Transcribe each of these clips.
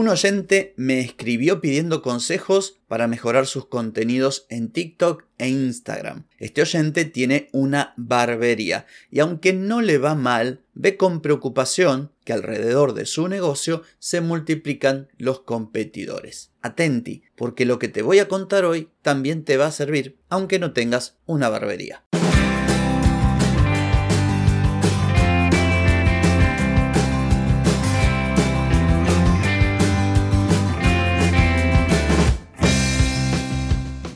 Un oyente me escribió pidiendo consejos para mejorar sus contenidos en TikTok e Instagram. Este oyente tiene una barbería y aunque no le va mal, ve con preocupación que alrededor de su negocio se multiplican los competidores. Atenti, porque lo que te voy a contar hoy también te va a servir aunque no tengas una barbería.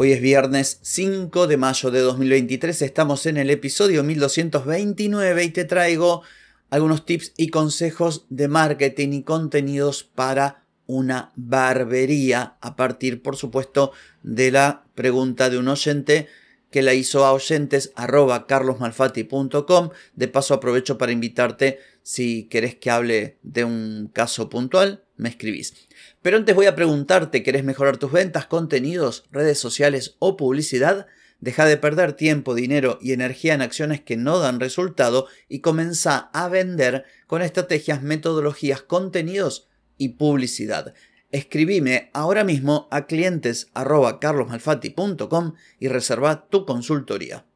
Hoy es viernes 5 de mayo de 2023, estamos en el episodio 1229 y te traigo algunos tips y consejos de marketing y contenidos para una barbería a partir por supuesto de la pregunta de un oyente que la hizo a oyentes. De paso aprovecho para invitarte si querés que hable de un caso puntual, me escribís. Pero antes voy a preguntarte, ¿querés mejorar tus ventas, contenidos, redes sociales o publicidad? Deja de perder tiempo, dinero y energía en acciones que no dan resultado y comienza a vender con estrategias, metodologías, contenidos y publicidad. Escribime ahora mismo a clientes y reserva tu consultoría.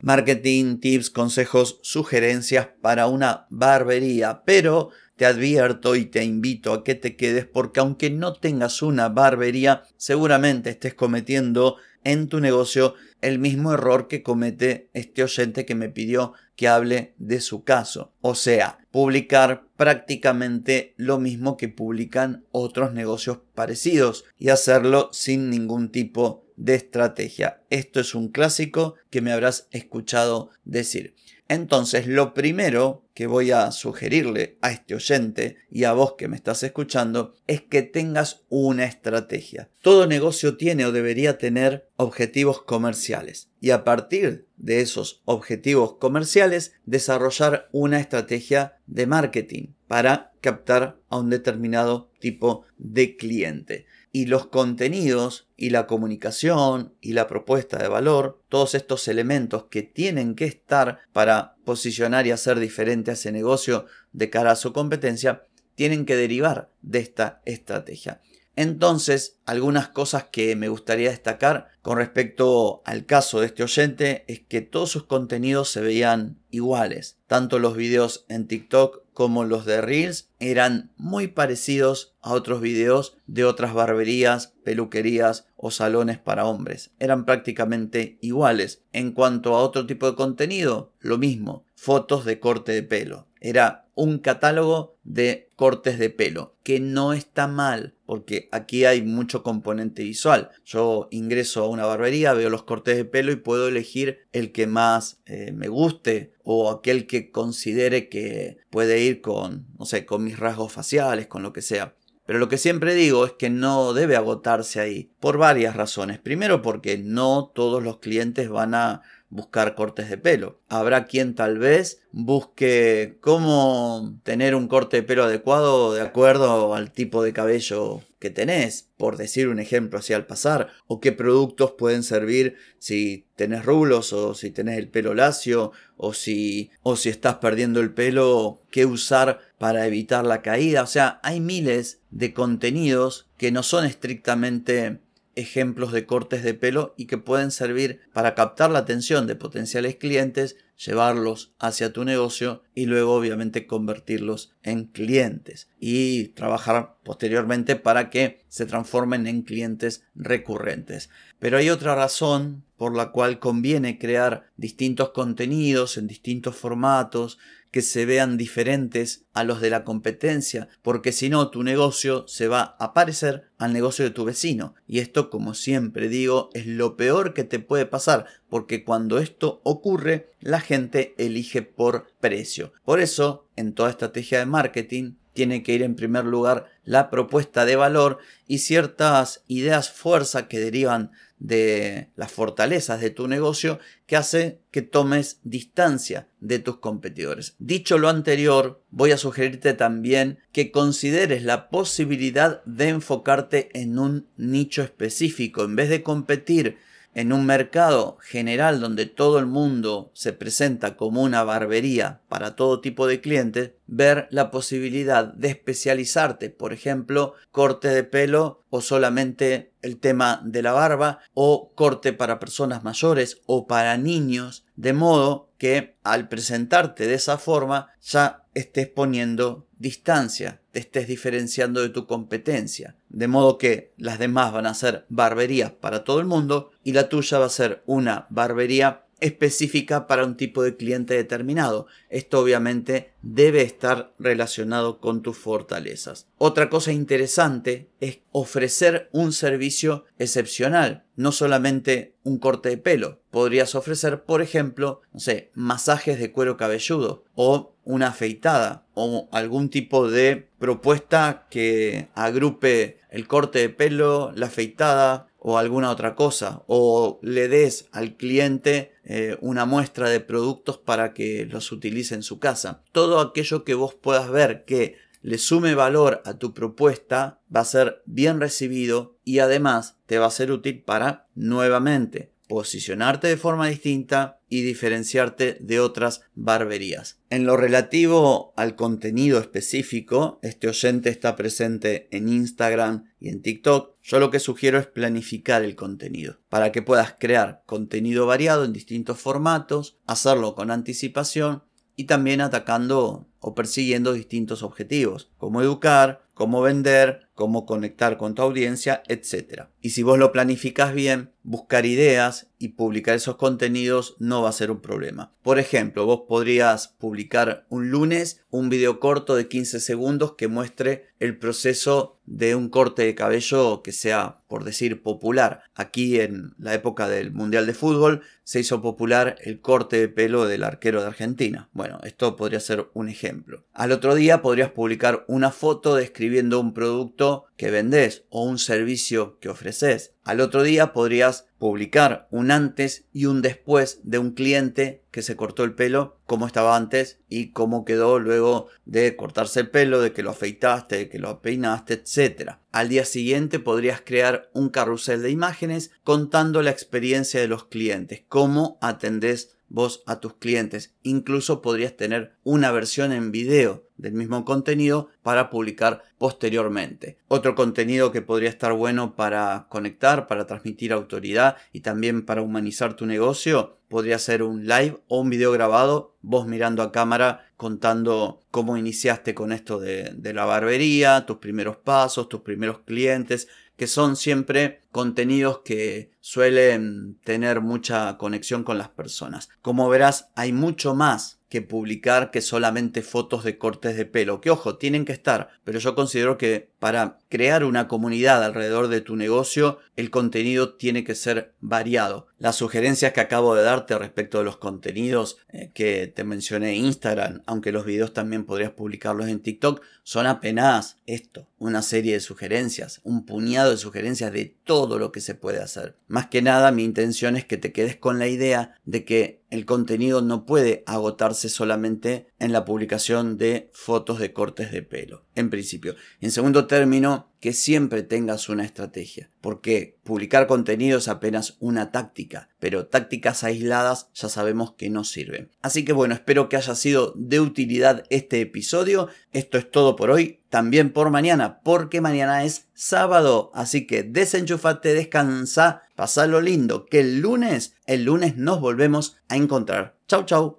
Marketing, tips, consejos, sugerencias para una barbería, pero te advierto y te invito a que te quedes porque aunque no tengas una barbería, seguramente estés cometiendo en tu negocio el mismo error que comete este oyente que me pidió que hable de su caso. O sea, publicar prácticamente lo mismo que publican otros negocios parecidos y hacerlo sin ningún tipo de estrategia. Esto es un clásico que me habrás escuchado decir. Entonces, lo primero que voy a sugerirle a este oyente y a vos que me estás escuchando es que tengas una estrategia. Todo negocio tiene o debería tener objetivos comerciales y a partir de esos objetivos comerciales desarrollar una estrategia de marketing para captar a un determinado tipo de cliente y los contenidos y la comunicación y la propuesta de valor, todos estos elementos que tienen que estar para posicionar y hacer diferente a ese negocio de cara a su competencia, tienen que derivar de esta estrategia. Entonces, algunas cosas que me gustaría destacar con respecto al caso de este oyente es que todos sus contenidos se veían iguales. Tanto los videos en TikTok como los de Reels eran muy parecidos a otros videos de otras barberías, peluquerías o salones para hombres. Eran prácticamente iguales. En cuanto a otro tipo de contenido, lo mismo. Fotos de corte de pelo. Era un catálogo de cortes de pelo, que no está mal, porque aquí hay mucho componente visual. Yo ingreso a una barbería, veo los cortes de pelo y puedo elegir el que más eh, me guste o aquel que considere que puede ir con, no sé, con mis rasgos faciales, con lo que sea. Pero lo que siempre digo es que no debe agotarse ahí, por varias razones. Primero porque no todos los clientes van a buscar cortes de pelo. Habrá quien tal vez busque cómo tener un corte de pelo adecuado de acuerdo al tipo de cabello que tenés, por decir un ejemplo así al pasar, o qué productos pueden servir si tenés rulos o si tenés el pelo lacio o si o si estás perdiendo el pelo, qué usar para evitar la caída, o sea, hay miles de contenidos que no son estrictamente ejemplos de cortes de pelo y que pueden servir para captar la atención de potenciales clientes, llevarlos hacia tu negocio y luego obviamente convertirlos en clientes y trabajar posteriormente para que se transformen en clientes recurrentes. Pero hay otra razón por la cual conviene crear distintos contenidos en distintos formatos que se vean diferentes a los de la competencia, porque si no tu negocio se va a parecer al negocio de tu vecino. Y esto, como siempre digo, es lo peor que te puede pasar, porque cuando esto ocurre, la gente elige por precio. Por eso, en toda estrategia de marketing, tiene que ir en primer lugar la propuesta de valor y ciertas ideas fuerza que derivan de las fortalezas de tu negocio que hace que tomes distancia de tus competidores. Dicho lo anterior, voy a sugerirte también que consideres la posibilidad de enfocarte en un nicho específico. En vez de competir en un mercado general donde todo el mundo se presenta como una barbería para todo tipo de clientes, ver la posibilidad de especializarte, por ejemplo, corte de pelo o solamente el tema de la barba o corte para personas mayores o para niños, de modo que al presentarte de esa forma ya estés poniendo distancia, te estés diferenciando de tu competencia. De modo que las demás van a ser barberías para todo el mundo y la tuya va a ser una barbería específica para un tipo de cliente determinado. Esto obviamente debe estar relacionado con tus fortalezas. Otra cosa interesante es ofrecer un servicio excepcional, no solamente un corte de pelo. Podrías ofrecer, por ejemplo, no sé, masajes de cuero cabelludo o una afeitada o algún tipo de propuesta que agrupe el corte de pelo, la afeitada, o alguna otra cosa, o le des al cliente eh, una muestra de productos para que los utilice en su casa. Todo aquello que vos puedas ver que le sume valor a tu propuesta va a ser bien recibido y además te va a ser útil para nuevamente posicionarte de forma distinta y diferenciarte de otras barberías. En lo relativo al contenido específico, este oyente está presente en Instagram y en TikTok. Yo lo que sugiero es planificar el contenido para que puedas crear contenido variado en distintos formatos, hacerlo con anticipación y también atacando o persiguiendo distintos objetivos, como educar, cómo vender, cómo conectar con tu audiencia, etc. Y si vos lo planificas bien, buscar ideas y publicar esos contenidos no va a ser un problema. Por ejemplo, vos podrías publicar un lunes un video corto de 15 segundos que muestre el proceso de un corte de cabello que sea, por decir, popular. Aquí en la época del Mundial de Fútbol se hizo popular el corte de pelo del arquero de Argentina. Bueno, esto podría ser un ejemplo. Al otro día podrías publicar una foto describiendo un producto que vendés o un servicio que ofreces. Al otro día podrías publicar un antes y un después de un cliente que se cortó el pelo, cómo estaba antes y cómo quedó luego de cortarse el pelo, de que lo afeitaste, de que lo peinaste, etc. Al día siguiente podrías crear un carrusel de imágenes contando la experiencia de los clientes, cómo atendés vos a tus clientes. Incluso podrías tener una versión en video del mismo contenido para publicar posteriormente. Otro contenido que podría estar bueno para conectar, para transmitir autoridad y también para humanizar tu negocio podría ser un live o un video grabado, vos mirando a cámara contando cómo iniciaste con esto de, de la barbería, tus primeros pasos, tus primeros clientes, que son siempre contenidos que suelen tener mucha conexión con las personas. Como verás, hay mucho más que publicar que solamente fotos de cortes de pelo. Que ojo, tienen que estar, pero yo considero que para crear una comunidad alrededor de tu negocio, el contenido tiene que ser variado. Las sugerencias que acabo de darte respecto de los contenidos eh, que te mencioné en Instagram, aunque los videos también podrías publicarlos en TikTok, son apenas esto, una serie de sugerencias, un puñado de sugerencias de todo lo que se puede hacer. Más que nada, mi intención es que te quedes con la idea de que el contenido no puede agotarse solamente en la publicación de fotos de cortes de pelo, en principio. En segundo término, que siempre tengas una estrategia, porque publicar contenido es apenas una táctica, pero tácticas aisladas ya sabemos que no sirven. Así que bueno, espero que haya sido de utilidad este episodio. Esto es todo por hoy, también por mañana, porque mañana es sábado, así que desenchufate, descansa, pasalo lindo, que el lunes, el lunes nos volvemos a encontrar. Chau, chau.